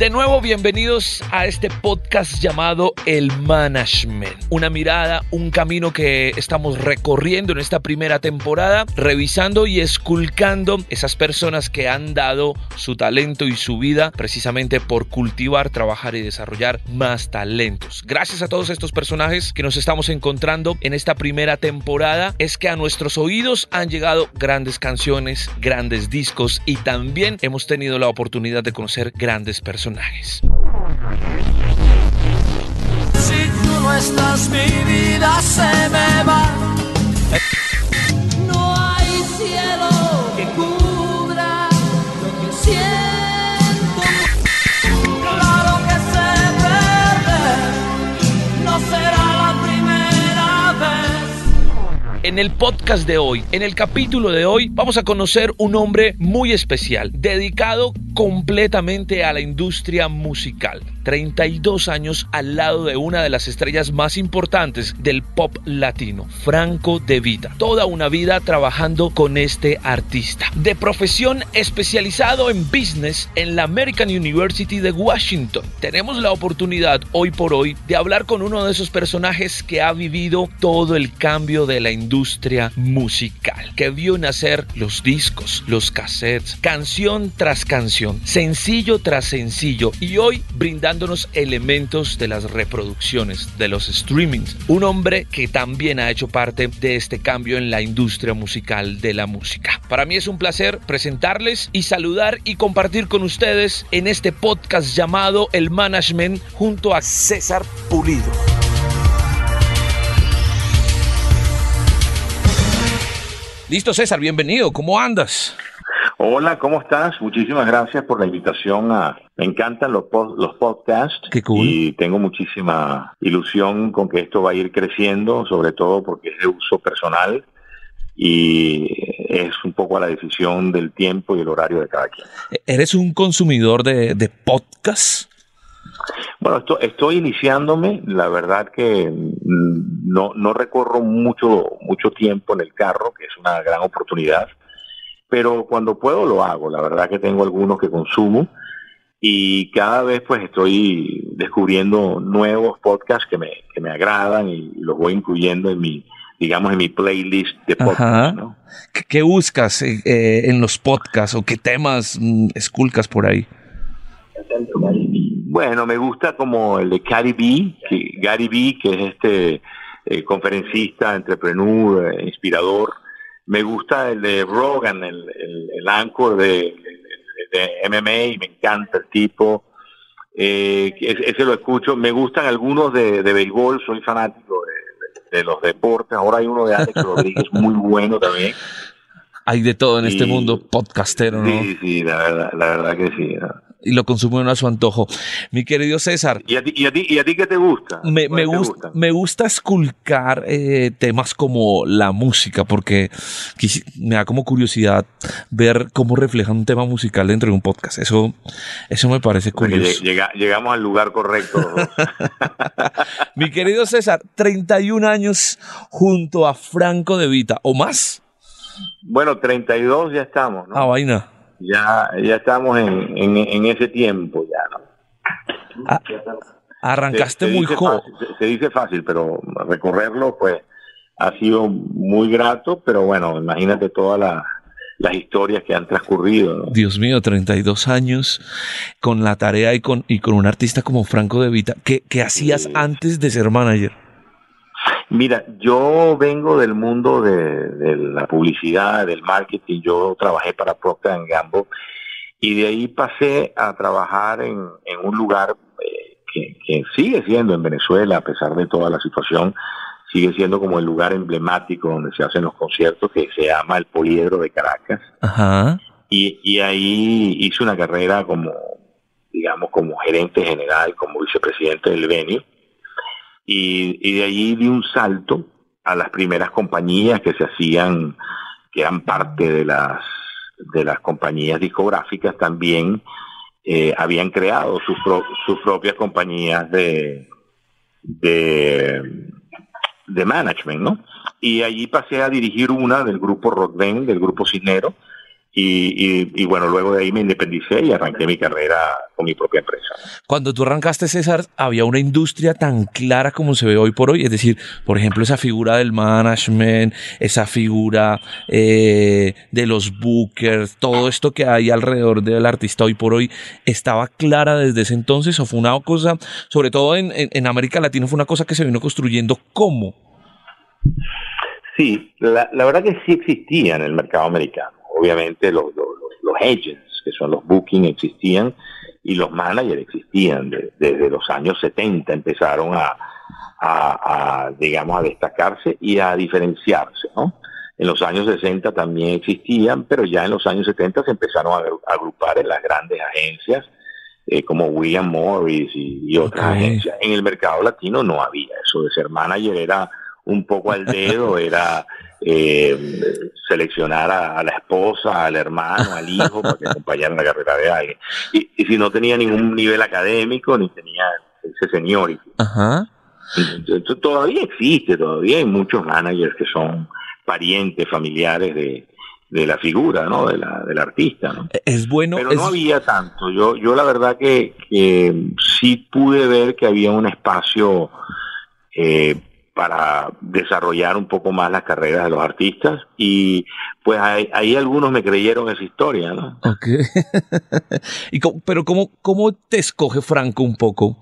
De nuevo, bienvenidos a este podcast llamado El Management. Una mirada, un camino que estamos recorriendo en esta primera temporada, revisando y esculcando esas personas que han dado su talento y su vida precisamente por cultivar, trabajar y desarrollar más talentos. Gracias a todos estos personajes que nos estamos encontrando en esta primera temporada, es que a nuestros oídos han llegado grandes canciones, grandes discos y también hemos tenido la oportunidad de conocer grandes personas. Si tú no estás, mi vida se me va. En el podcast de hoy, en el capítulo de hoy, vamos a conocer un hombre muy especial, dedicado completamente a la industria musical. 32 años al lado de una de las estrellas más importantes del pop latino, Franco De Vita. Toda una vida trabajando con este artista. De profesión especializado en business en la American University de Washington. Tenemos la oportunidad hoy por hoy de hablar con uno de esos personajes que ha vivido todo el cambio de la industria musical, que vio nacer los discos, los cassettes, canción tras canción, sencillo tras sencillo y hoy brindándonos elementos de las reproducciones, de los streamings. Un hombre que también ha hecho parte de este cambio en la industria musical de la música. Para mí es un placer presentarles y saludar y compartir con ustedes en este podcast llamado El Management junto a César Pulido. Listo César, bienvenido, ¿cómo andas? Hola, ¿cómo estás? Muchísimas gracias por la invitación. A, me encantan los, pod- los podcasts Qué cool. y tengo muchísima ilusión con que esto va a ir creciendo, sobre todo porque es de uso personal y es un poco a la decisión del tiempo y el horario de cada quien. ¿Eres un consumidor de, de podcast? Bueno, esto- estoy iniciándome, la verdad que mm, no, no recorro mucho, mucho tiempo en el carro, que es una gran oportunidad, pero cuando puedo lo hago, la verdad que tengo algunos que consumo y cada vez pues estoy descubriendo nuevos podcasts que me, que me agradan y los voy incluyendo en mi, digamos, en mi playlist de podcasts, ¿no? ¿Qué, buscas eh, eh, en los podcasts o qué temas mm, esculcas por ahí? Bueno, me gusta como el de Gary B, que, Gary B, que es este eh, conferencista, entrepreneur, eh, inspirador. Me gusta el de Rogan, el, el, el anchor de, de- MMA, y me encanta el tipo. Eh, ese, lo escucho. Me gustan algunos de, de béisbol, soy fanático de, los deportes. Ahora hay uno de Alex Rodríguez muy bueno también. Hay de todo en este mundo podcastero, ¿no? Sí, sí, la verdad, la verdad que sí. ¿no? Y lo consumen a su antojo. Mi querido César, ¿Y a ti, y a ti, y a ti qué te gusta? me, me, me gusta esculcar eh, temas como la música, porque me da como curiosidad ver cómo reflejan un tema musical dentro de un podcast. Eso, eso me parece curioso. llega- llegamos al lugar correcto. Mi querido César, 31 años junto a Franco De Vita, ¿o más? bueno, 32 ya estamos, ¿no? Ah, vaina. Ya, ya estamos en, en, en ese tiempo ya, ¿no? Ah, Arrancaste Se- se muy joven. se, se dice fácil, pero recorrerlo, pues, ha sido muy grato, pero bueno, imagínate todas las, las historias que han transcurrido, ¿no? Dios mío, 32 años con la tarea y con, y con un artista como Franco De Vita. ¿Qué, qué hacías Sí. antes de ser manager? Mira, yo vengo del mundo de, de la publicidad, del marketing. Yo trabajé para Procter Gamble y de ahí pasé a trabajar en, en un lugar eh, que, que sigue siendo en Venezuela, a pesar de toda la situación, sigue siendo como el lugar emblemático donde se hacen los conciertos, que se llama el Poliedro de Caracas. Ajá. Y, y ahí hice una carrera como, digamos, como gerente general, como vicepresidente del venue. Y, de allí di un salto a las primeras compañías que se hacían, que eran parte de las, de las compañías discográficas también, eh, habían creado sus, pro- sus propias compañías de, de de management, ¿no? Y allí pasé a dirigir una del grupo Rockden, del grupo Cisnero, y, bueno, luego de ahí me independicé y arranqué mi carrera con mi propia empresa. Cuando tú arrancaste, César, había una industria tan clara como se ve hoy por hoy. Es decir, por ejemplo, esa figura del management, esa figura eh, de los bookers, todo esto que hay alrededor del artista hoy por hoy, ¿estaba clara desde ese entonces o fue una cosa, sobre todo en, en América Latina, fue una cosa que se vino construyendo? ¿Cómo? Sí, la, la verdad que sí existía en el mercado americano obviamente los, los, agents, que son los booking, existían y los managers existían. desde los años 70 empezaron a, a, digamos, a destacarse y a diferenciarse, ¿no? En los años 60 también existían, pero ya en los años 70 se empezaron a agrupar en las grandes agencias eh, como William Morris y, otras agencias. En el mercado latino no había eso de ser manager, era un poco al dedo, era eh, seleccionar a, la esposa, al hermano, al hijo para que acompañaran la carrera de alguien. Y, si no tenía ningún nivel académico, ni tenía ese señor. todavía existe, todavía hay muchos managers que son parientes, familiares de, de la figura, ¿no? De la, del artista, ¿no? Es bueno. Pero no había tanto. Yo, yo la verdad que, que sí pude ver que había un espacio eh, para desarrollar un poco más las carreras de los artistas y pues ahí, algunos me creyeron esa historia, ¿no? Ok. y pero ¿cómo, ¿cómo te escoge Franco un poco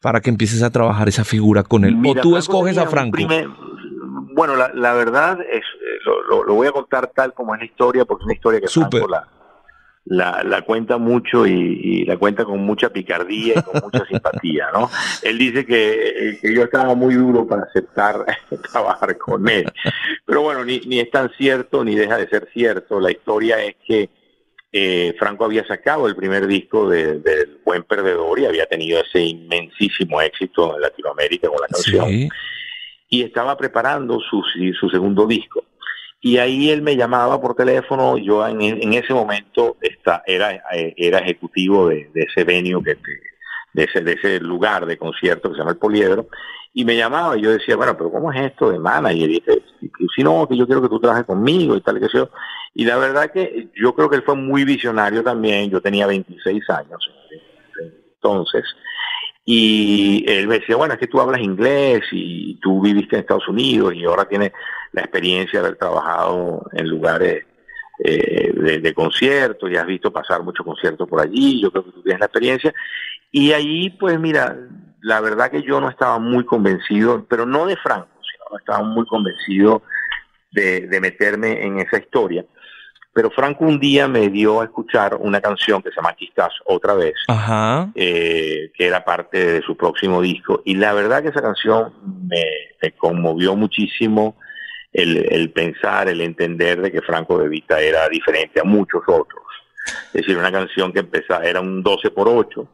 para que empieces a trabajar esa figura con él? ¿O tú escoges a Franco? bueno, la, verdad es, lo, voy a contar tal como es la historia, porque es una historia que Franco la, la, la cuenta mucho y, la cuenta con mucha picardía y con mucha simpatía, ¿no? Él dice que, yo estaba muy duro para aceptar trabajar con él. Pero bueno, ni, ni es tan cierto ni deja de ser cierto. La historia es que eh, Franco había sacado el primer disco del Buen Perdedor y había tenido ese inmensísimo éxito en Latinoamérica con la canción. Y estaba preparando su, su segundo disco y ahí él me llamaba por teléfono, yo en, ese momento está, era, eh, era ejecutivo de, ese venue, que, de, ese, de ese lugar de concierto que se llama el Poliedro, y me llamaba y yo decía, bueno, pero ¿cómo es esto de manager? Y dice, si no, que yo quiero que tú trabajes conmigo y tal, que yo. Y la verdad que yo creo que él fue muy visionario también, yo tenía 26 años entonces, y él me decía, bueno, es que tú hablas inglés y tú viviste en Estados Unidos y ahora tienes la experiencia de haber trabajado en lugares eh, de, conciertos y has visto pasar muchos conciertos por allí, yo creo que tú tienes la experiencia. Y ahí, pues mira, la verdad que yo no estaba muy convencido, pero no de Franco, sino no estaba muy convencido de, de meterme en esa historia. Pero Franco un día me dio a escuchar una canción que se llama Quizás otra vez, eh, que era parte de su próximo disco. Y la verdad que esa canción me, conmovió muchísimo el, pensar, el entender de que Franco de Vita era diferente a muchos otros. Es decir, una canción que empezaba, era un 12 por 8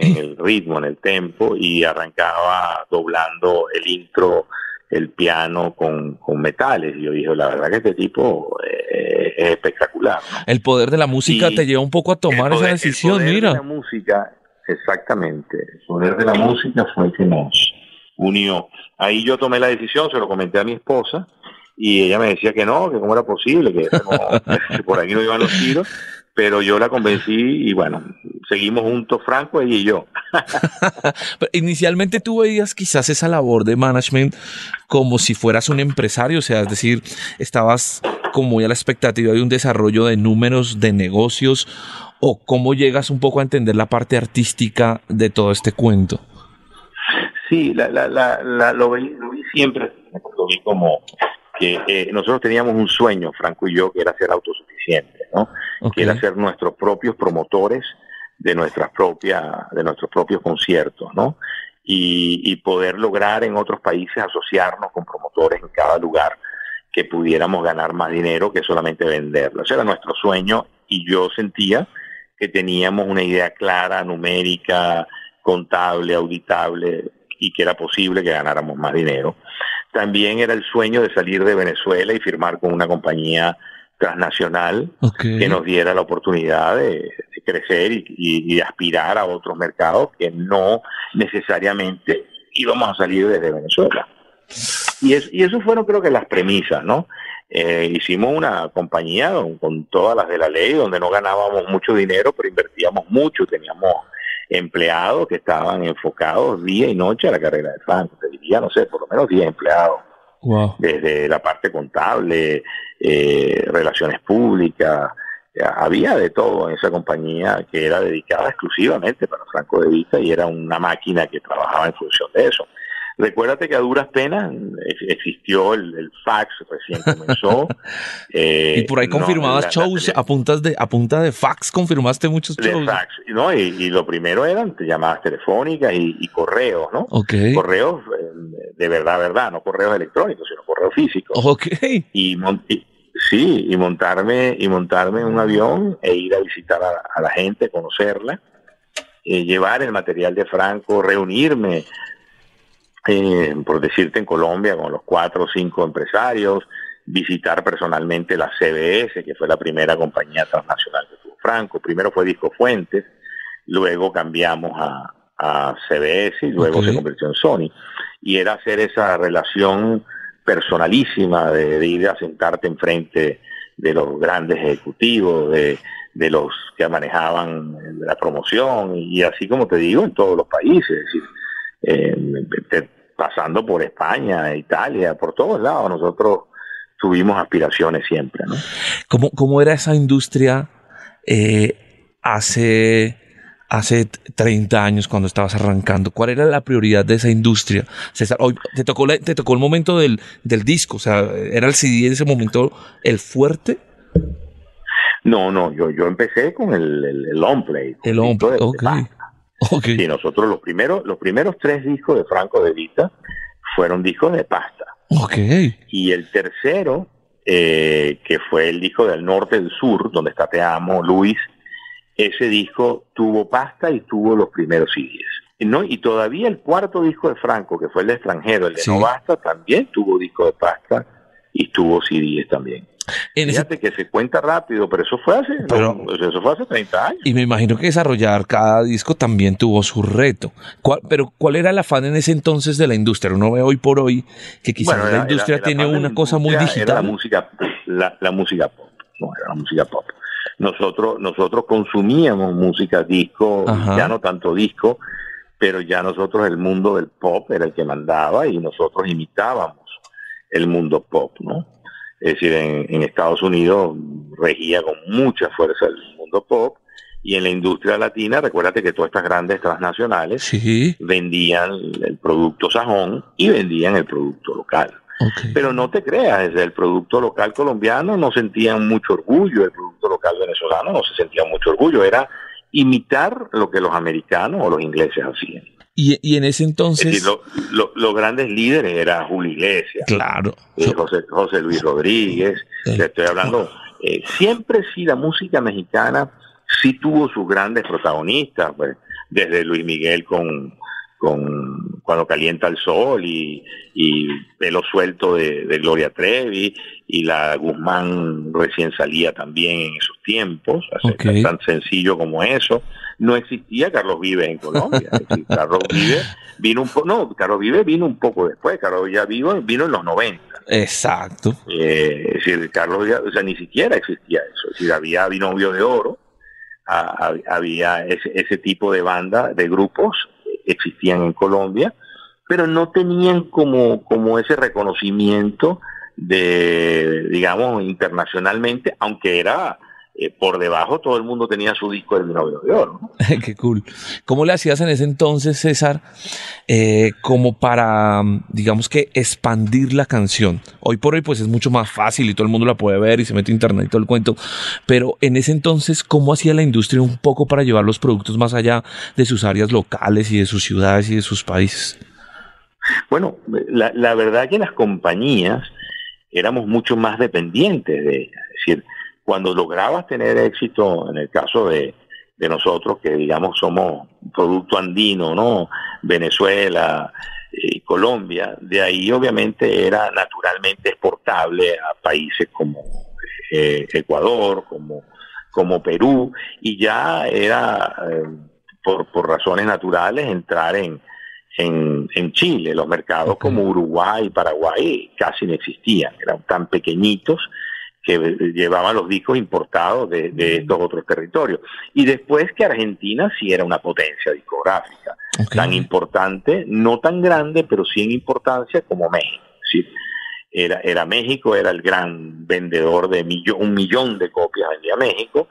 en, el ritmo, en el tempo, y arrancaba doblando el intro el piano con, metales. Y yo dije, la verdad que este tipo eh, es espectacular. El poder de la música te lleva un poco a tomar esa decisión, el poder De la música, exactamente. El poder de la música fue el que nos unió. Ahí yo tomé la decisión, se lo comenté a mi esposa, y ella me decía que no, que cómo era posible, que, por ahí no iban los tiros pero yo la convencí y bueno, seguimos juntos Franco ella y yo. inicialmente tú veías quizás esa labor de management como si fueras un empresario, o sea, es decir, estabas como ya la expectativa de un desarrollo de números, de negocios, o cómo llegas un poco a entender la parte artística de todo este cuento. Sí, la, la, la, lo, vi, lo, vi, siempre, lo vi como que eh, nosotros teníamos un sueño, Franco y yo, que era ser autosuficientes, ¿no? Que era ser nuestros propios promotores de nuestras propias, de nuestros propios conciertos, ¿no? Y, poder lograr en otros países asociarnos con promotores en cada lugar que pudiéramos ganar más dinero que solamente venderlo. Ese era nuestro sueño y yo sentía que teníamos una idea clara, numérica, contable, auditable y que era posible que ganáramos más dinero. También era el sueño de salir de Venezuela y firmar con una compañía transnacional que nos diera la oportunidad de, crecer y, aspirar a otros mercados que no necesariamente íbamos a salir desde Venezuela. Y, es, y eso fueron creo que las premisas, ¿no? Eh, hicimos una compañía con, todas las de la ley, donde no ganábamos mucho dinero, pero invertíamos mucho, teníamos empleados que estaban enfocados día y noche a la carrera de Franco, te diría, no sé, por lo menos 10 empleados. Desde la parte contable, eh, relaciones públicas, había de todo en esa compañía que era dedicada exclusivamente para Franco de Vita y era una máquina que trabajaba en función de eso. Recuérdate que a duras penas existió el, fax, recién comenzó. y por ahí eh, confirmabas shows a, puntas de, a punta de fax, confirmaste muchos shows. De fax, ¿no? Y, lo primero eran llamadas telefónicas y, correos, ¿no? Correos eh, de verdad, verdad, no correos electrónicos, sino correos físicos. Ok. Y, sí, y montarme, y montarme en un avión e ir a visitar a, la gente, conocerla, eh, llevar el material de Franco, reunirme eh, por decirte, en Colombia con los cuatro o cinco empresarios, visitar personalmente la CBS, que fue la primera compañía transnacional que tuvo Franco. Primero fue Disco Fuentes, luego cambiamos a, CBS y luego se convirtió en Sony. Y era hacer esa relación personalísima de, ir a sentarte enfrente de los grandes ejecutivos, de, de los que manejaban la promoción y así como te digo en todos los países. Es decir, eh, pasando por España, Italia, por todos lados, nosotros tuvimos aspiraciones siempre. ¿no? ¿Cómo, cómo era esa industria eh, hace, hace 30 años cuando estabas arrancando? ¿Cuál era la prioridad de esa industria? César, hoy te tocó, te tocó el momento del, del disco, o sea, ¿era el CD en ese momento el fuerte? No, no, yo, yo empecé con el, el, el on play. El on play, ok. Y nosotros los primeros, los primeros tres discos de Franco de Vita fueron discos de pasta. Okay. Y el tercero, eh, que fue el disco del norte del sur, donde está Te Amo, Luis, ese disco tuvo pasta y tuvo los primeros CDs. ¿no? Y todavía el cuarto disco de Franco, que fue el de extranjero, el de No Basta, también tuvo disco de pasta y tuvo CDs también. Fíjate que se cuenta rápido, pero eso fue hace, eso fue hace 30 años. Y me imagino que desarrollar cada disco también tuvo su reto. pero ¿cuál era el afán en ese entonces de la industria? Uno ve hoy por hoy que quizás la industria tiene una cosa muy digital. la música, la, música pop, no era la música pop. Nosotros, nosotros consumíamos música disco, ya no tanto disco, pero ya nosotros el mundo del pop era el que mandaba y nosotros imitábamos el mundo pop, ¿no? Es decir, en, Estados Unidos regía con mucha fuerza el mundo pop y en la industria latina, recuérdate que todas estas grandes transnacionales vendían el producto sajón y vendían el producto local. Pero no te creas, desde el producto local colombiano no sentían mucho orgullo, el producto local venezolano no se sentía mucho orgullo, era imitar lo que los americanos o los ingleses hacían. Y, en ese entonces... los grandes líderes eran Julio Iglesias, claro. Eh, José, Luis Rodríguez, estoy hablando... Eh, siempre sí la música mexicana sí tuvo sus grandes protagonistas, pues, desde Luis Miguel con, con Cuando calienta el sol y, y Pelo suelto de, Gloria Trevi y la Guzmán recién salía también en esos tiempos, tan sencillo como eso no existía Carlos Vives en Colombia. Carlos Vives vino un poco, no, Carlos Vives vino un poco después, Carlos ya vino, vino en los 90. Exacto. Eh, es decir, Carlos o sea, ni siquiera existía eso. Es decir, había Binomio de Oro, había ese, ese tipo de banda, de grupos, existían en Colombia, pero no tenían como, como ese reconocimiento de, digamos, internacionalmente, aunque era eh, por debajo todo el mundo tenía su disco del novio de oro. Qué cool. ¿Cómo le hacías en ese entonces, César, eh, como para, digamos que, expandir la canción? Hoy por hoy, pues es mucho más fácil y todo el mundo la puede ver y se mete a internet y todo el cuento. Pero en ese entonces, ¿cómo hacía la industria un poco para llevar los productos más allá de sus áreas locales y de sus ciudades y de sus países? Bueno, la, la verdad que las compañías éramos mucho más dependientes de ellas. Es decir, cuando lograbas tener éxito, en el caso de, nosotros, que digamos somos producto andino, ¿no? Venezuela y Colombia, de ahí obviamente era naturalmente exportable a países como eh, Ecuador, como, como Perú, y ya era, eh, por, por razones naturales, entrar en, en, en Chile. Los mercados como Uruguay y Paraguay casi no existían, eran tan pequeñitos que llevaban los discos importados de, estos otros territorios. Y después que Argentina sí era una potencia discográfica, tan importante, no tan grande, pero sí en importancia como México. ¿sí? Era, era México, era el gran vendedor de un millón de copias vendía México.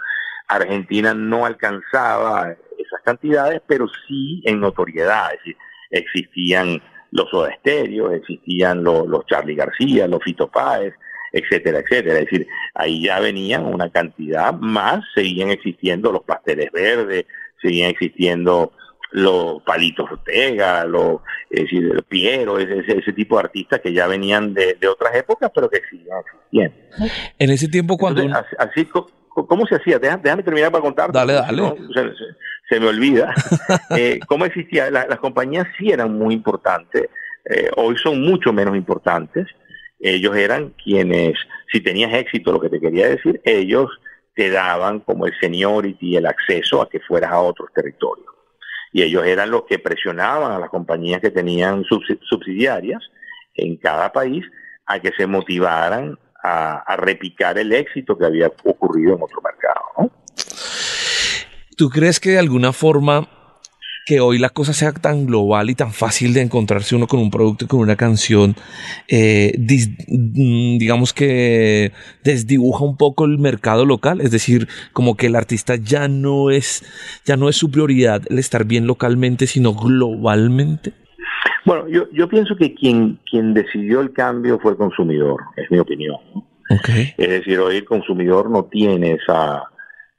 Argentina no alcanzaba esas cantidades, pero sí en notoriedad. Es decir, existían los Soda existían los, los Charlie García, los Fito Páez, etcétera, etcétera. Es decir, ahí ya venían una cantidad más, seguían existiendo los pasteles verdes, seguían existiendo los palitos Ortega, los, es decir, Piero, ese, ese, tipo de artistas que ya venían de, otras épocas, pero que siguen existiendo. En ese tiempo cuando... así, ¿cómo se hacía? Déjame, terminar para contar. Dale, dale. se, me olvida. eh, ¿Cómo existía? las compañías sí eran muy importantes, eh, hoy son mucho menos importantes, ellos eran quienes, si tenías éxito, lo que te quería decir, ellos te daban como el seniority, el acceso a que fueras a otros territorios. Y ellos eran los que presionaban a las compañías que tenían subsidiarias en cada país a que se motivaran a, repicar el éxito que había ocurrido en otro mercado. ¿Tú crees que de alguna forma que hoy la cosa sea tan global y tan fácil de encontrarse uno con un producto y con una canción, eh, mm, digamos que desdibuja un poco el mercado local, es decir, como que el artista ya no es, ya no es su prioridad el estar bien localmente, sino globalmente. Bueno, yo, yo pienso que quien, quien decidió el cambio fue el consumidor, es mi opinión. Es decir, hoy el consumidor no tiene esa,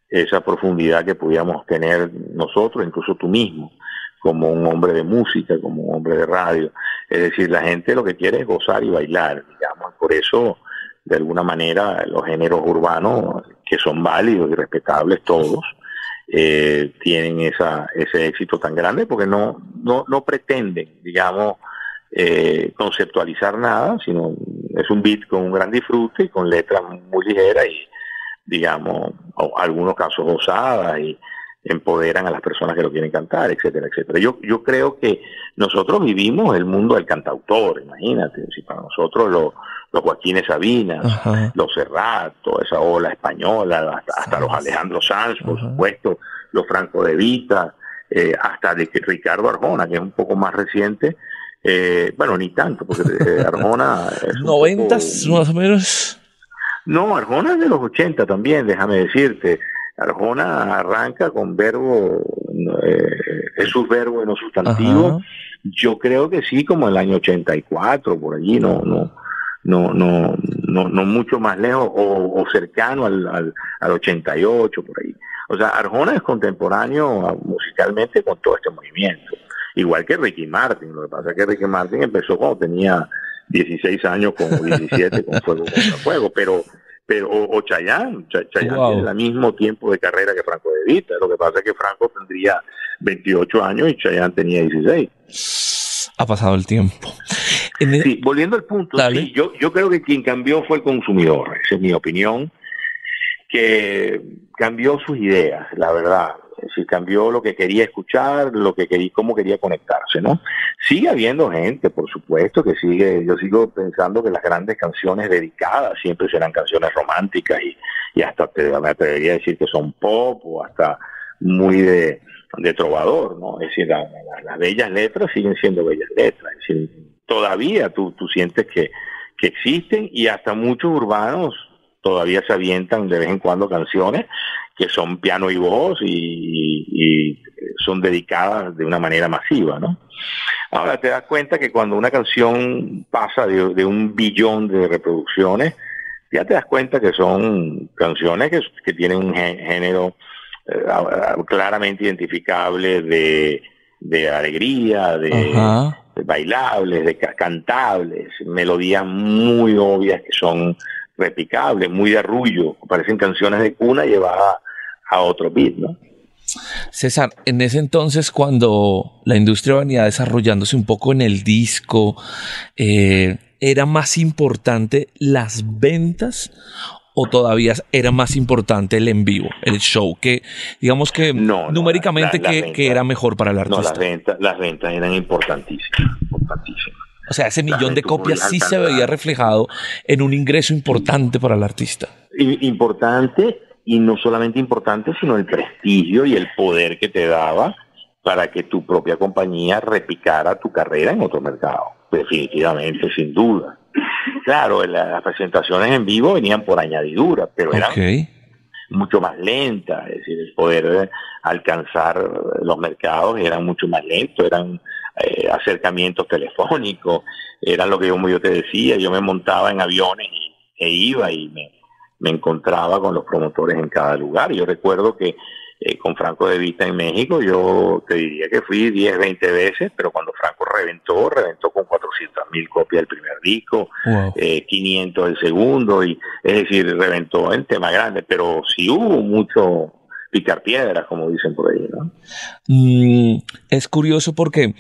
esa profundidad que pudiéramos tener nosotros, incluso tú mismo, como un hombre de música, como un hombre de radio. Es decir, la gente lo que quiere es gozar y bailar, digamos. Por eso, de alguna manera, los géneros urbanos, que son válidos y respetables todos, eh, tienen esa, ese éxito tan grande porque no, no, no pretenden, digamos, eh, conceptualizar nada, sino es un beat con un gran disfrute y con letras muy ligeras y digamos, algunos casos osadas y empoderan a las personas que lo quieren cantar, etcétera, etcétera. Yo, yo creo que nosotros vivimos el mundo del cantautor, imagínate, si para nosotros los, los Joaquines Sabinas, los Serrat, toda esa ola española, hasta, los Alejandro Sanz, por supuesto, los Franco de Vita, eh, hasta de que Ricardo Arjona, que es un poco más reciente, eh, bueno, ni tanto, porque eh, Arjona... Es ¿Noventas más o menos? No, Arjona es de los 80 también, déjame decirte. Arjona arranca con verbo, eh, es su verbo y no sustantivo. Yo creo que sí, como el año 84, por allí, no, no, no, no, no, no mucho más lejos o, cercano al, al, al 88, por ahí. O sea, Arjona es contemporáneo ah, musicalmente con todo este movimiento. Igual que Ricky Martin. Lo que pasa es que Ricky Martin empezó cuando tenía 16 años con 17 con Fuego contra Fuego, pero pero o, Chayanne, Chayanne tiene el mismo tiempo de carrera que Franco de Vita, lo que pasa es que Franco tendría 28 años y Chayanne tenía 16. Ha pasado el tiempo. Sí, volviendo al punto, sí, yo, yo creo que quien cambió fue el consumidor, esa es mi opinión, que cambió sus ideas, la verdad si cambió lo que quería escuchar, lo que quería, cómo quería conectarse, ¿no? Sigue habiendo gente, por supuesto, que sigue, yo sigo pensando que las grandes canciones dedicadas siempre serán canciones románticas y, y hasta te, me atrevería a decir que son pop o hasta muy de, de trovador, ¿no? Es decir, las bellas letras siguen siendo bellas letras, es decir, todavía tú, tú sientes que, que existen y hasta muchos urbanos todavía se avientan de vez en cuando canciones que son piano y voz y, son dedicadas de una manera masiva, ¿no? Ahora te das cuenta que cuando una canción pasa de, un billón de reproducciones, ya te das cuenta que son canciones que, tienen un género eh, claramente identificable de, alegría, de, de, bailables, de cantables, melodías muy obvias que son repicables, muy de arrullo, parecen canciones de cuna llevadas a otro beat, ¿no? César, en ese entonces cuando la industria venía desarrollándose un poco en el disco, eh, ¿era más importante las ventas o todavía era más importante el en vivo, el show, que digamos que numéricamente que, era mejor para el artista? No, las ventas, las ventas eran importantísimas, importantísimas. O sea, ese millón de copias sí se veía reflejado en un ingreso importante para el artista. Importante y no solamente importante, sino el prestigio y el poder que te daba para que tu propia compañía repicara tu carrera en otro mercado. Definitivamente, sin duda. Claro, las presentaciones en vivo venían por añadidura, pero eran mucho más lentas, es decir, el poder alcanzar los mercados era mucho más lento, eran eh, acercamientos telefónicos, eran lo que yo, yo te decía, yo me montaba en aviones y, e iba y me, me encontraba con los promotores en cada lugar. Yo recuerdo que eh, con Franco de Vista en México, yo te diría que fui 10, 20 veces, pero cuando Franco reventó, reventó con 400 mil copias del primer disco, 500 eh, del segundo, y es decir, reventó en tema grande, pero sí hubo mucho picar piedras, como dicen por ahí, ¿no? Mm, es curioso porque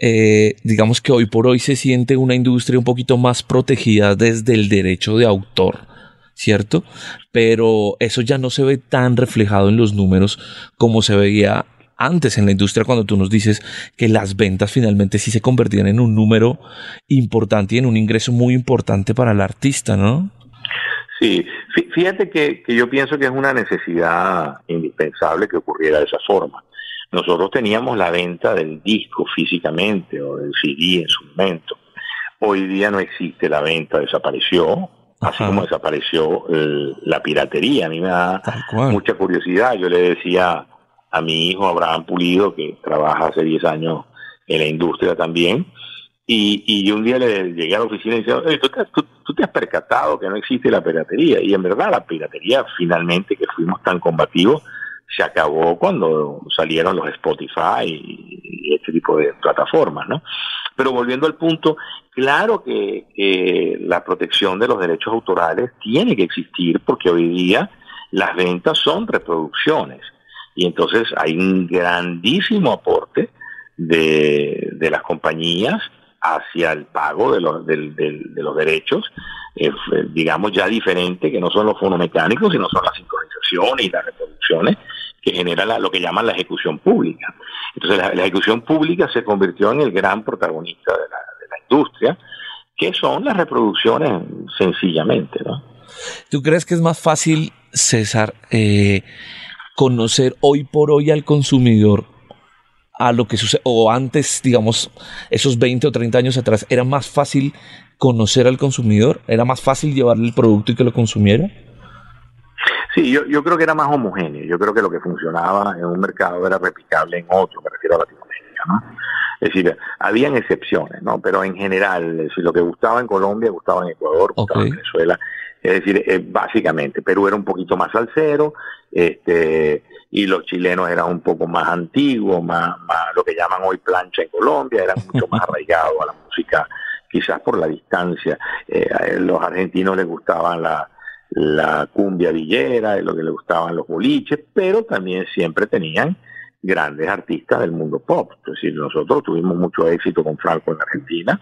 eh, digamos que hoy por hoy se siente una industria un poquito más protegida desde el derecho de autor. ¿cierto? Pero eso ya no se ve tan reflejado en los números como se veía antes en la industria cuando tú nos dices que las ventas finalmente sí se convertían en un número importante y en un ingreso muy importante para el artista, ¿no? Sí, fíjate que, yo pienso que es una necesidad indispensable que ocurriera de esa forma. Nosotros teníamos la venta del disco físicamente o del CD en su momento. Hoy día no existe la venta, desapareció así como desapareció la piratería. A mí me da mucha curiosidad. Yo le decía a mi hijo Abraham Pulido, que trabaja hace 10 años en la industria también, y, y un día le llegué a la oficina y decía, ¿tú, te, tú, te has percatado que no existe la piratería. Y en verdad la piratería finalmente, que fuimos tan combativos, se acabó cuando salieron los Spotify y, este tipo de plataformas, ¿no? Pero volviendo al punto, claro que, la protección de los derechos autorales tiene que existir porque hoy día las ventas son reproducciones y entonces hay un grandísimo aporte de, las compañías hacia el pago de los, de, los derechos, eh, digamos ya diferente, que no son los fonomecánicos, sino son las sincronizaciones y las reproducciones que genera lo que llaman la ejecución pública. Entonces la, ejecución pública se convirtió en el gran protagonista de la, industria, que son las reproducciones sencillamente. ¿no? ¿Tú crees que es más fácil, César, eh, conocer hoy por hoy al consumidor a lo que sucede, o antes, digamos, esos 20 o 30 años atrás, era más fácil conocer al consumidor? ¿Era más fácil llevarle el producto y que lo consumiera? Sí, yo, yo creo que era más homogéneo. Yo creo que lo que funcionaba en un mercado era replicable en otro, me refiero a Latinoamérica, ¿no? Es decir, habían excepciones, ¿no? Pero en general, si lo que gustaba en Colombia, gustaba en Ecuador, gustaba en Venezuela. Es decir, eh, básicamente, Perú era un poquito más cero, este, y los chilenos eran un poco más antiguos, más, más lo que llaman hoy plancha en Colombia, eran mucho más arraigados a la música, quizás por la distancia. Eh, a los argentinos les gustaban la, la cumbia villera, lo que le gustaban los boliches, pero también siempre tenían grandes artistas del mundo pop. Es decir, nosotros tuvimos mucho éxito con Franco en Argentina,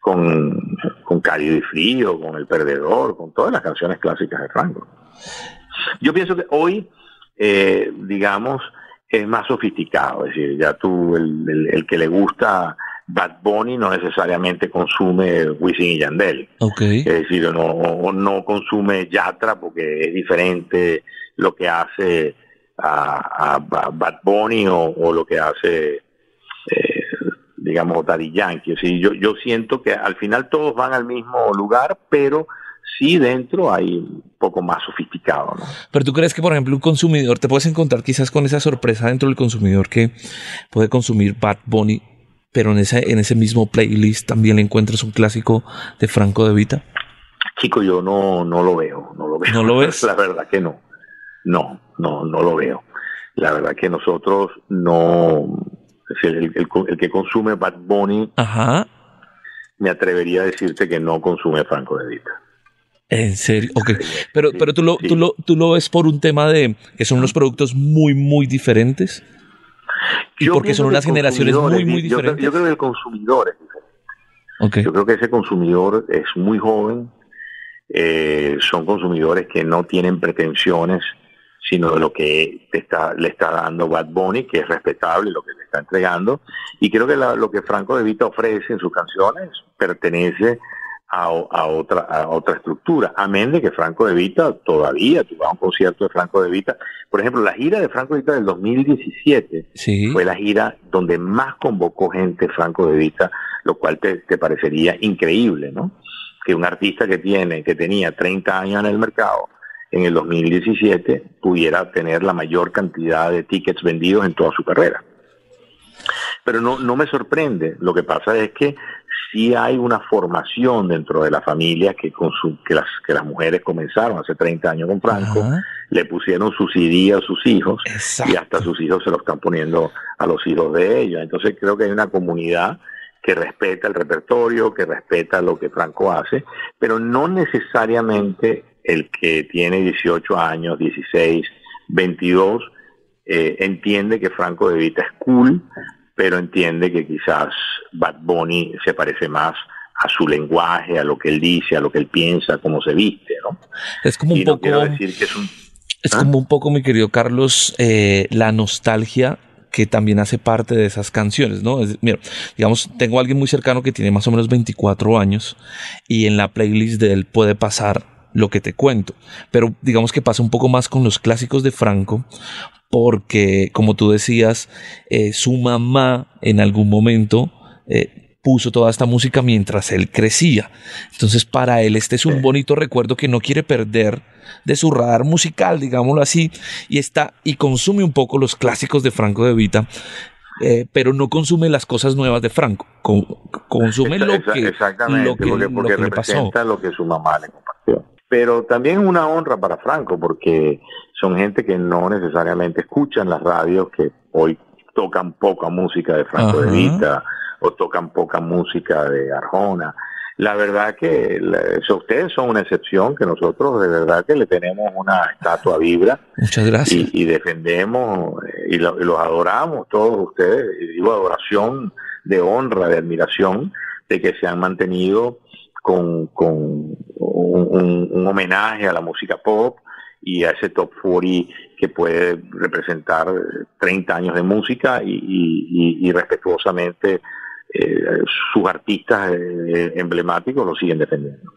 con, con Cálido y Frío, con El Perdedor, con todas las canciones clásicas de Franco. Yo pienso que hoy, eh, digamos, es más sofisticado, es decir, ya tú, el, el que le gusta Bad Bunny no necesariamente consume Wisin y Yandel. Es decir, no, no consume Yatra porque es diferente lo que hace a, Bad Bunny o, lo que hace, eh, digamos, Daddy Yankee. yo, yo siento que al final todos van al mismo lugar, pero sí dentro hay un poco más sofisticado. ¿no? Pero tú crees que, por ejemplo, un consumidor, te puedes encontrar quizás con esa sorpresa dentro del consumidor que puede consumir Bad Bunny pero en ese, en ese mismo playlist también le encuentras un clásico de Franco de Vita? Chico, yo no, no lo veo, no lo veo. ¿No lo ves? La verdad que no. No, no, no lo veo. La verdad que nosotros no, el, el, que consume Bad Bunny, Ajá. me atrevería a decirte que no consume Franco de Vita. En serio, ok. Pero, pero tú, lo, tú, lo, tú lo ves por un tema de que son unos productos muy, muy diferentes. Y porque son unas generaciones muy, muy diferentes. Yo, creo que el consumidor es diferente. Yo creo que ese consumidor es muy joven, eh, son consumidores que no tienen pretensiones sino de lo que está, le está dando Bad Bunny, que es respetable lo que le está entregando. Y creo que lo que Franco De Vita ofrece en sus canciones pertenece a, otra, a otra estructura. Amén de que Franco De Vita todavía tuvo un concierto de Franco De Vita. Por ejemplo, la gira de Franco De Vita del 2017 fue la gira donde más convocó gente Franco De Vita, lo cual te, te parecería increíble, ¿no? Que un artista que tiene, que tenía 30 años en el mercado, en el 2017 pudiera tener la mayor cantidad de tickets vendidos en toda su carrera. Pero no, no me sorprende, lo que pasa es que sí hay una formación dentro de la familia que, con que, las, que las mujeres comenzaron hace 30 años con Franco, le pusieron su CD a sus hijos y hasta sus hijos se lo están poniendo a los hijos de ellos. Entonces creo que hay una comunidad que respeta el repertorio, que respeta lo que Franco hace, pero no necesariamente el que tiene 18 años, 16, 22, eh, entiende que Franco de Vita es cool, pero entiende que quizás Bad Bunny se parece más a su lenguaje, a lo que él dice, a lo que él piensa, a cómo se viste, ¿no? Es como un poco... es ¿ah? como un poco, mi querido Carlos, eh, la nostalgia que también hace parte de esas canciones, ¿no? mira, digamos, tengo a alguien muy cercano que tiene más o menos 24 años y en la playlist de él puede pasar lo que te cuento. Pero digamos que pasa un poco más con los clásicos de Franco, porque como tú decías, eh, su mamá en algún momento eh, puso toda esta música mientras él crecía. Entonces para él este es un bonito recuerdo que no quiere perder de su radar musical, digámoslo así, y está y consume un poco los clásicos de Franco de Vita. Eh, pero no consume las cosas nuevas de Franco, consume lo que, exactamente, porque, representa lo que su mamá le compartió pero también una honra para Franco, porque son gente que no necesariamente escuchan las radios, que hoy tocan poca música de Franco de Vita o tocan poca música de Arjona. La verdad que ustedes son una excepción, que nosotros de verdad que le tenemos una estatua vibra. Muchas gracias. Y, defendemos eh, y, los adoramos todos ustedes, y digo adoración de honra, de admiración, de que se han mantenido con, con un, homenaje a la música pop y a ese top 40 que puede representar 30 años de música y, respetuosamente eh, sus artistas eh, emblemáticos lo siguen defendiendo.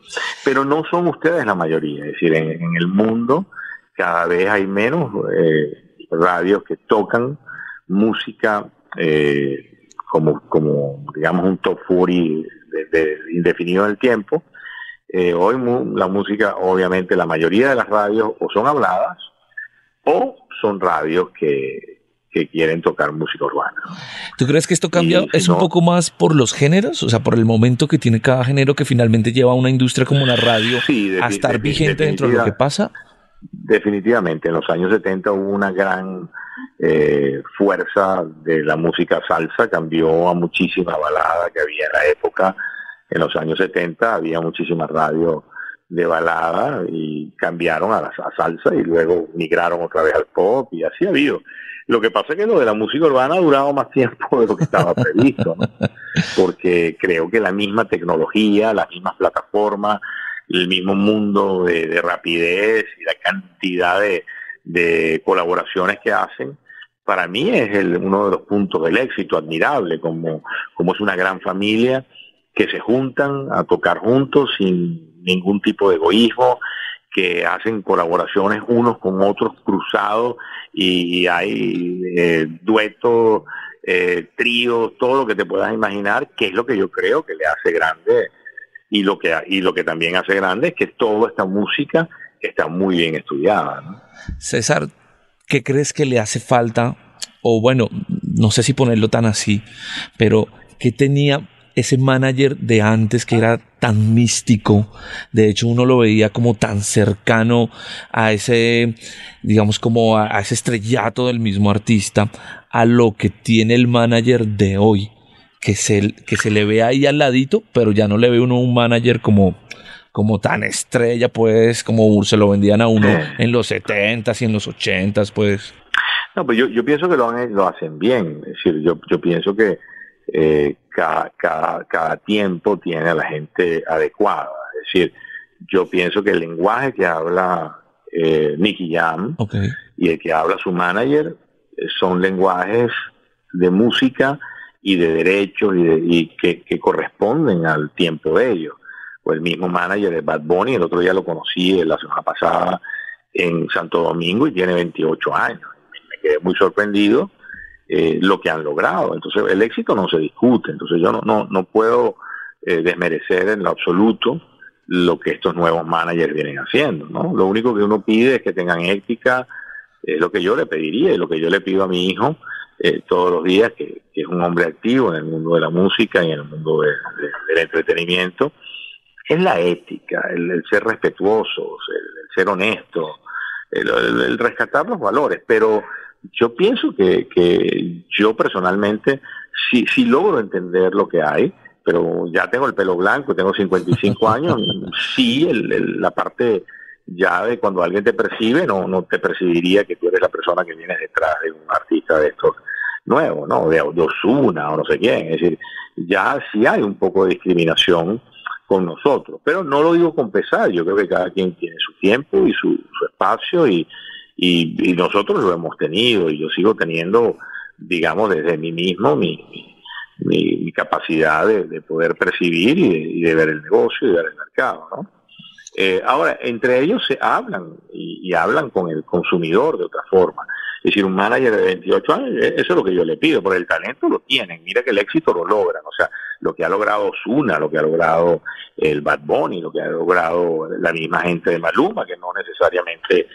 Pero no son ustedes la mayoría, es decir, en, el mundo cada vez hay menos eh, radios que tocan música como, como, digamos, un top 40 de, indefinido en el tiempo. Eh, hoy la música, obviamente, la mayoría de las radios o son habladas o son radios que, quieren tocar música urbana. ¿Tú crees que esto cambia? ¿Es un poco más por los géneros? O sea, por el momento que tiene cada género que finalmente lleva a una industria como la radio a estar vigente dentro de lo que pasa? Definitivamente, en los años 70 hubo una gran eh, fuerza de la música salsa, cambió a muchísima balada que había en la época. En los años 70 había muchísimas radios de balada y cambiaron a la salsa y luego migraron otra vez al pop y así ha habido. Lo que pasa es que lo de la música urbana ha durado más tiempo de lo que estaba previsto, porque creo que la misma tecnología, las mismas plataformas, el mismo mundo de rapidez y la cantidad de, de colaboraciones que hacen, para mí es el, uno de los puntos del éxito admirable, como, como es una gran familia que se juntan a tocar juntos sin ningún tipo de egoísmo, que hacen colaboraciones unos con otros cruzados y, hay eh, duetos, eh, tríos, todo lo que te puedas imaginar, que es lo que yo creo que le hace grande y lo que, y lo que también hace grande es que toda esta música está muy bien estudiada. César, ¿qué crees que le hace falta? O bueno, no sé si ponerlo tan así, pero ¿qué tenía ese manager de antes que era tan místico? De hecho, uno lo veía como tan cercano a ese, digamos, como a, ese estrellato del mismo artista, a lo que tiene el manager de hoy. Que se, que se le ve ahí al ladito, pero ya no le ve uno un manager como, como tan estrella, pues, como se lo vendían a uno en los 70s y en los 80s, pues. No, pues yo, yo pienso que lo, lo hacen bien. Es decir, yo, yo pienso que eh, cada, cada, cada tiempo tiene a la gente adecuada. Es decir, yo pienso que el lenguaje que habla eh, Nicky Jam y el que habla su manager eh, son lenguajes de música y de derechos y, que, corresponden al tiempo de ellos. O el mismo manager de Bad Bunny, el otro día lo conocí la semana pasada en Santo Domingo y tiene 28 años. Me quedé muy sorprendido eh, lo que han logrado. Entonces el éxito no se discute. Entonces yo no, no, no puedo eh, desmerecer en lo absoluto lo que estos nuevos managers vienen haciendo. ¿no? Lo único que uno pide es que tengan ética, es lo que yo le pediría y lo que yo le pido a mi hijo eh, todos los días, que, es un hombre activo en el mundo de la música y en el mundo del entretenimiento, es la ética, el, ser respetuosos, el, ser honesto, el, rescatar los valores. Pero yo pienso que, que yo personalmente sí, sí logro entender lo que hay, pero ya tengo el pelo blanco, tengo 55 años, sí, la parte ya de cuando alguien te percibe, no, no te percibiría que tú eres la persona que viene detrás de un artista de estos nuevos, ¿no? De, Osuna o no sé quién. Es decir, ya sí hay un poco de discriminación con nosotros, pero no lo digo con pesar, yo creo que cada quien tiene su tiempo y su, espacio y, y, nosotros lo hemos tenido y yo sigo teniendo, digamos, desde mí mismo mi, mi, capacidad de, poder percibir y de, ver el negocio y ver el mercado, ¿no? Eh, ahora, entre ellos se hablan y, hablan con el consumidor de otra forma. Es decir, un manager de 28 años, eh, eso es lo que yo le pido, porque el talento lo tienen. Mira que el éxito lo logran. O sea, lo que ha logrado Zuna, lo que ha logrado el Bad Bunny, lo que ha logrado la misma gente de Maluma, que no necesariamente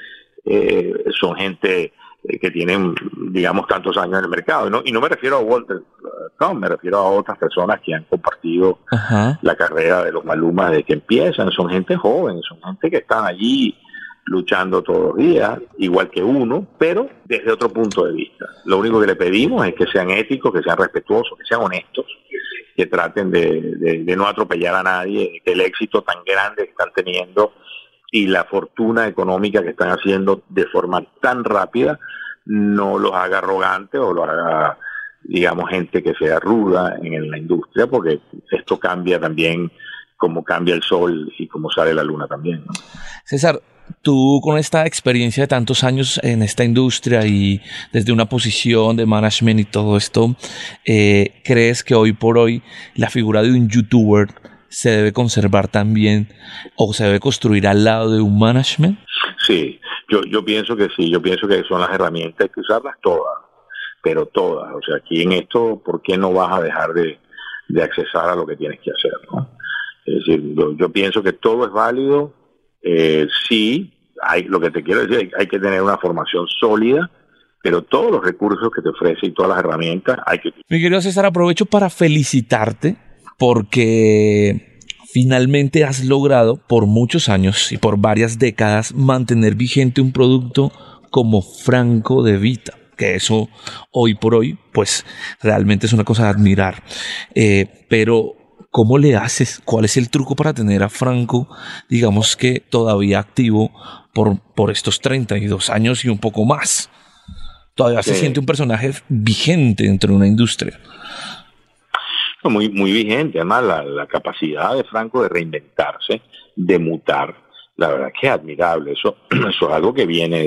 eh, son gente que tienen, digamos, tantos años en el mercado. ¿no? Y no me refiero a Walter Trump, me refiero a otras personas que han compartido la carrera de los Malumas desde que empiezan. Son gente joven, son gente que están allí luchando todos los días, igual que uno, pero desde otro punto de vista. Lo único que le pedimos es que sean éticos, que sean respetuosos, que sean honestos, que traten de, de no atropellar a nadie, que el éxito tan grande que están teniendo y la fortuna económica que están haciendo de forma tan rápida no los haga arrogantes o los haga, digamos, gente que sea ruda en la industria, porque esto cambia también como cambia el sol y como sale la luna también. César, tú con esta experiencia de tantos años en esta industria y desde una posición de management y todo esto, eh, ¿crees que hoy por hoy la figura de un youtuber se debe conservar también o se debe construir al lado de un management? Sí, yo, yo pienso que sí, yo pienso que son las herramientas, hay que usarlas todas, pero todas. O sea, aquí en esto, ¿por qué no vas a dejar de, de accesar a lo que tienes que hacer? ¿no? Es decir, yo, pienso que todo es válido, eh, sí, hay, lo que te quiero decir, hay, que tener una formación sólida, pero todos los recursos que te ofrece y todas las herramientas hay que... Mi querido César, aprovecho para felicitarte porque finalmente has logrado por muchos años y por varias décadas mantener vigente un producto como Franco de Vita que eso hoy por hoy pues realmente es una cosa a admirar eh, pero ¿cómo le haces? ¿cuál es el truco para tener a Franco digamos que todavía activo por, por estos 32 años y un poco más? todavía se siente un personaje vigente dentro de una industria muy, muy vigente, además la, capacidad de Franco de reinventarse, de mutar, la verdad que es admirable, eso, eso es algo que viene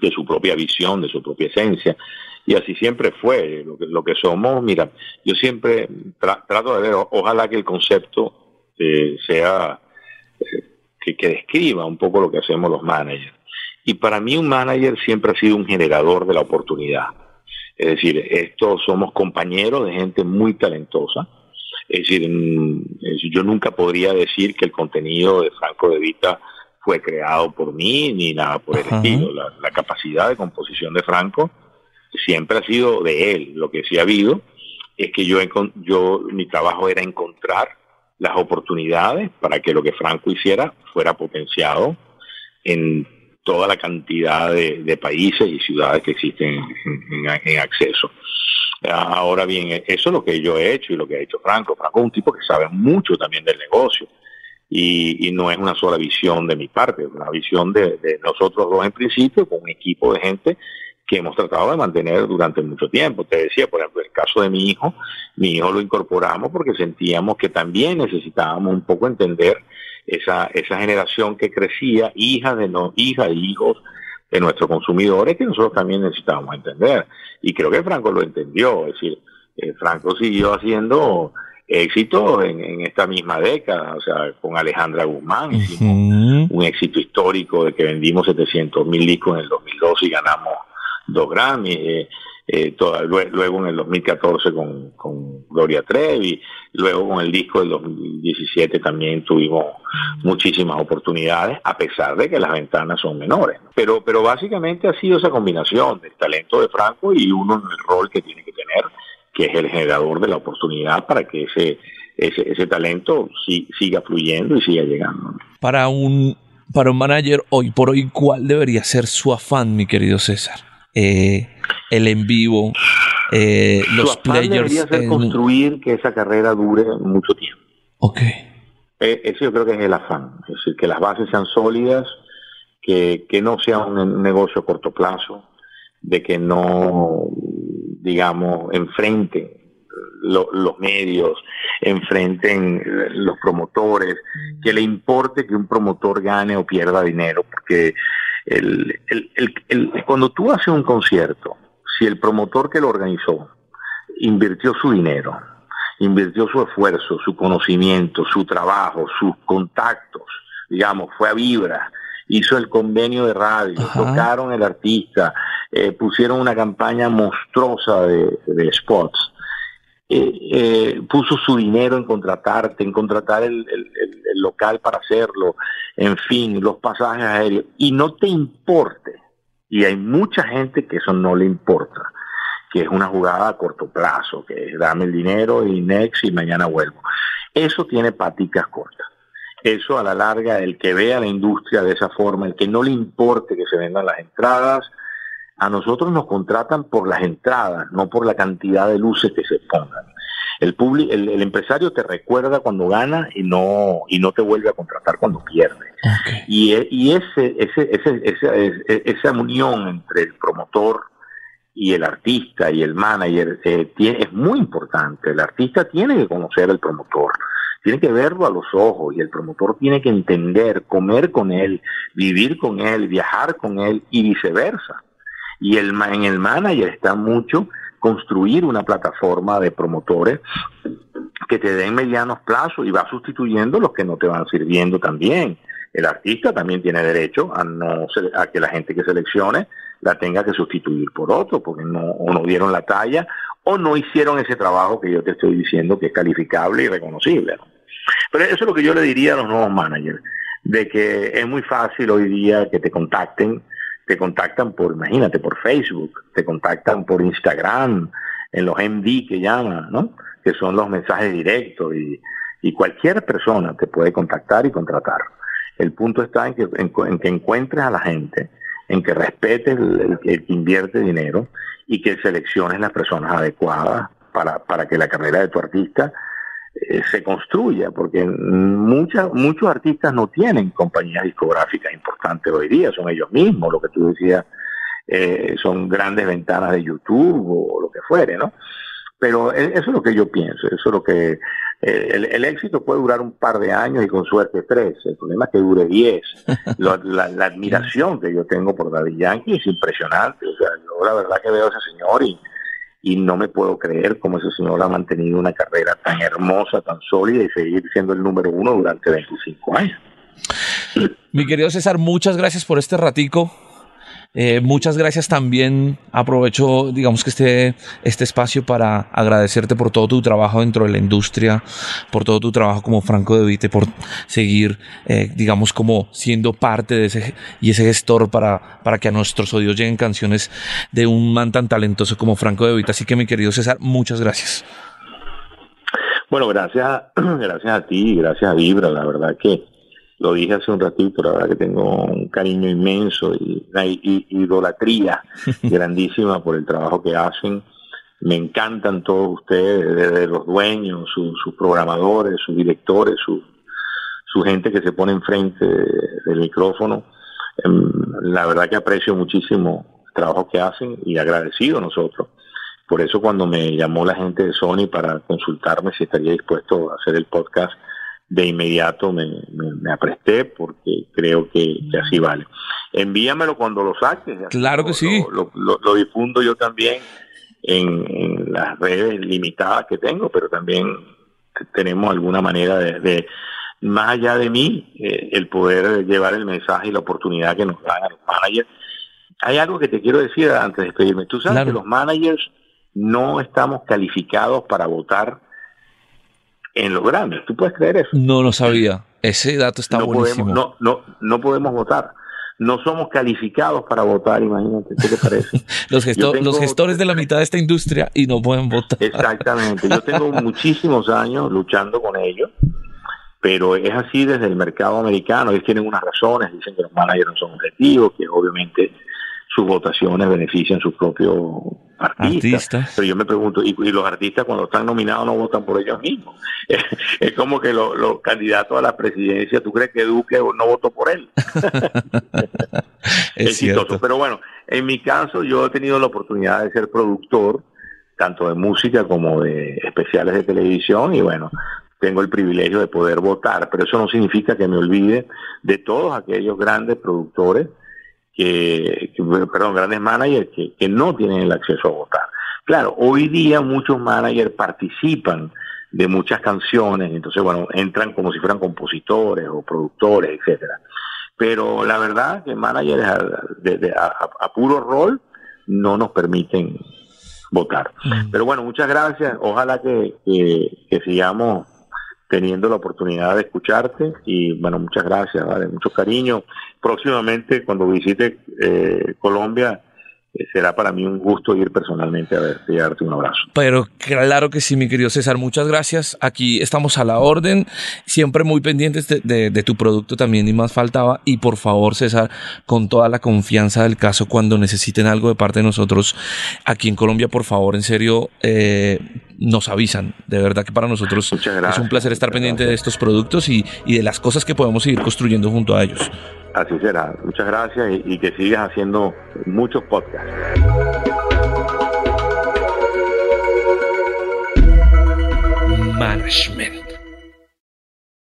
de, su propia visión, de su propia esencia, y así siempre fue, lo que, lo que somos, mira, yo siempre trato de ver, ojalá que el concepto eh, sea, eh, que, que describa un poco lo que hacemos los managers. Y para mí un manager siempre ha sido un generador de la oportunidad. Es decir, estos somos compañeros de gente muy talentosa. Es decir, yo nunca podría decir que el contenido de Franco de Vita fue creado por mí ni nada por el estilo. La, capacidad de composición de Franco siempre ha sido de él. Lo que sí ha habido es que yo, yo mi trabajo era encontrar las oportunidades para que lo que Franco hiciera fuera potenciado en toda la cantidad de, países y ciudades que existen en, acceso. Ahora bien, eso es lo que yo he hecho y lo que ha hecho Franco. Franco es un tipo que sabe mucho también del negocio y, no es una sola visión de mi parte, es una visión de, nosotros dos en principio, con un equipo de gente que hemos tratado de mantener durante mucho tiempo. Te decía, por ejemplo, el caso de mi hijo, mi hijo lo incorporamos porque sentíamos que también necesitábamos un poco entender esa, esa generación que crecía, hija de no, hija e hijos de nuestros consumidores que nosotros también necesitábamos entender. Y creo que Franco lo entendió, es decir, eh, Franco siguió haciendo éxito en, esta misma década, o sea, con Alejandra Guzmán hicimos un éxito histórico de que vendimos 700 mil discos en el 2012 y ganamos dos Grammy. Eh, eh, luego en el 2014 con, con, Gloria Trevi, luego con el disco del 2017 también tuvimos muchísimas oportunidades, a pesar de que las ventanas son menores. Pero, pero básicamente ha sido esa combinación del talento de Franco y uno en el rol que tiene que tener, que es el generador de la oportunidad para que ese, ese, ese talento siga fluyendo y siga llegando. Para un, para un manager hoy por hoy, ¿cuál debería ser su afán, mi querido César? Eh, el en vivo, eh, los players. Debería ser construir que esa carrera dure mucho tiempo. Ok. Eh, eso yo creo que es el afán, es decir, que las bases sean sólidas, que, que no sea un negocio a corto plazo, de que no, digamos, enfrenten los medios, enfrenten los promotores, que le importe que un promotor gane o pierda dinero, porque el, el, cuando tú haces un concierto, si el promotor que lo organizó invirtió su dinero, invirtió su esfuerzo, su conocimiento, su trabajo, sus contactos, digamos, fue a Vibra, hizo el convenio de radio, tocaron el artista, eh, pusieron una campaña monstruosa de, spots, eh, eh, puso su dinero en contratarte, en contratar el, local para hacerlo, en fin, los pasajes aéreos, y no te importe, y hay mucha gente que eso no le importa, que es una jugada a corto plazo, que es dame el dinero y next y mañana vuelvo. Eso tiene paticas cortas. Eso a la larga, el que vea la industria de esa forma, el que no le importe que se vendan las entradas, a nosotros nos contratan por las entradas, no por la cantidad de luces que se pongan. El, el, empresario te recuerda cuando gana y no y no te vuelve a contratar cuando pierde. Y, e, y ese, ese, ese, esa unión entre el promotor y el artista y el manager eh, es muy importante. El artista tiene que conocer al promotor, tiene que verlo a los ojos y el promotor tiene que entender, comer con él, vivir con él, viajar con él y viceversa. Y el, en el manager está mucho construir una plataforma de promotores que te den medianos plazos y va sustituyendo los que no te van sirviendo también. El artista también tiene derecho a no a que la gente que seleccione la tenga que sustituir por otro, porque no, o no dieron la talla o no hicieron ese trabajo que yo te estoy diciendo que es calificable y reconocible. Pero eso es lo que yo le diría a los nuevos managers, de que es muy fácil hoy día que te contacten te contactan por, imagínate, por Facebook, te contactan por Instagram, en los MD que llaman, ¿no? Que son los mensajes directos y, cualquier persona te puede contactar y contratar. El punto está en que, en, que encuentres a la gente, en que respetes el, que invierte dinero y que selecciones las personas adecuadas para, para que la carrera de tu artista eh, se construya, porque muchas, muchos artistas no tienen compañías discográficas importantes hoy día, son ellos mismos, lo que tú decías, eh, son grandes ventanas de YouTube o, lo que fuere, ¿no? Pero e, eso es lo que yo pienso, eso es lo que... Eh, el, éxito puede durar un par de años y con suerte tres, el problema es que dure diez. la, la, admiración que yo tengo por David Yankee es impresionante, o sea, yo la verdad que veo a ese señor y y no me puedo creer cómo ese señor ha mantenido una carrera tan hermosa, tan sólida y seguir siendo el número uno durante 25 años. Mi querido César, muchas gracias por este ratico. Eh, muchas gracias también. Aprovecho, digamos que este, este espacio para agradecerte por todo tu trabajo dentro de la industria, por todo tu trabajo como Franco de Vite, por seguir, eh, digamos, como siendo parte de ese y ese gestor para, para que a nuestros odios lleguen canciones de un man tan talentoso como Franco de Vite. Así que, mi querido César, muchas gracias. Bueno, gracias, gracias a ti, gracias a Vibra, la verdad que lo dije hace un ratito, la verdad que tengo un cariño inmenso y una idolatría grandísima por el trabajo que hacen. Me encantan todos ustedes, desde los dueños, sus programadores, sus directores, su, su gente que se pone enfrente del micrófono. Em, la verdad que aprecio muchísimo el trabajo que hacen y agradecido nosotros. Por eso cuando me llamó la gente de Sony para consultarme si estaría dispuesto a hacer el podcast, de inmediato me, me, apresté porque creo que, así vale. Envíamelo cuando lo saques. Claro que sí. Lo, difundo yo también en, las redes limitadas que tengo, pero también tenemos alguna manera de, más allá de mí, eh, el poder llevar el mensaje y la oportunidad que nos dan a los managers. Hay algo que te quiero decir antes de despedirme. Tú sabes que los managers no estamos calificados para votar en los grandes. ¿Tú puedes creer eso? No lo sabía. Ese dato está buenísimo. no, no, no podemos votar. No somos calificados para votar, imagínate, ¿qué te parece? los, los gestores de la mitad de esta industria y no pueden votar. Exactamente. Yo tengo muchísimos años luchando con ellos, pero es así desde el mercado americano. Ellos tienen unas razones, dicen que los managers no son objetivos, que obviamente sus votaciones benefician sus propios artistas. Pero yo me pregunto, ¿y, los artistas cuando están nominados no votan por ellos mismos? es como que los candidatos a la presidencia, ¿tú crees que Duque no votó por él? es, cierto. Pero bueno, en mi caso yo he tenido la oportunidad de ser productor, tanto de música como de especiales de televisión, y bueno, tengo el privilegio de poder votar, pero eso no significa que me olvide de todos aquellos grandes productores que, perdón, grandes managers que, que no tienen el acceso a votar. Claro, hoy día muchos managers participan de muchas canciones, entonces bueno, entran como si fueran compositores o productores, etcétera. Pero la verdad que managers a, puro rol no nos permiten votar. Mm. Pero bueno, muchas gracias. Ojalá que, que sigamos teniendo la oportunidad de escucharte y bueno, muchas gracias, ¿vale? mucho cariño. Próximamente, cuando visite eh, Colombia, eh, será para mí un gusto ir personalmente a verte y darte un abrazo. Pero claro que sí, mi querido César, muchas gracias. Aquí estamos a la orden, siempre muy pendientes de, tu producto también, y más faltaba. Y por favor, César, con toda la confianza del caso, cuando necesiten algo de parte de nosotros aquí en Colombia, por favor, en serio, eh, nos avisan. De verdad que para nosotros es un placer estar pendiente de estos productos y, y de las cosas que podemos seguir construyendo junto a ellos. Así será. Muchas gracias y, que sigas haciendo muchos podcasts. Management.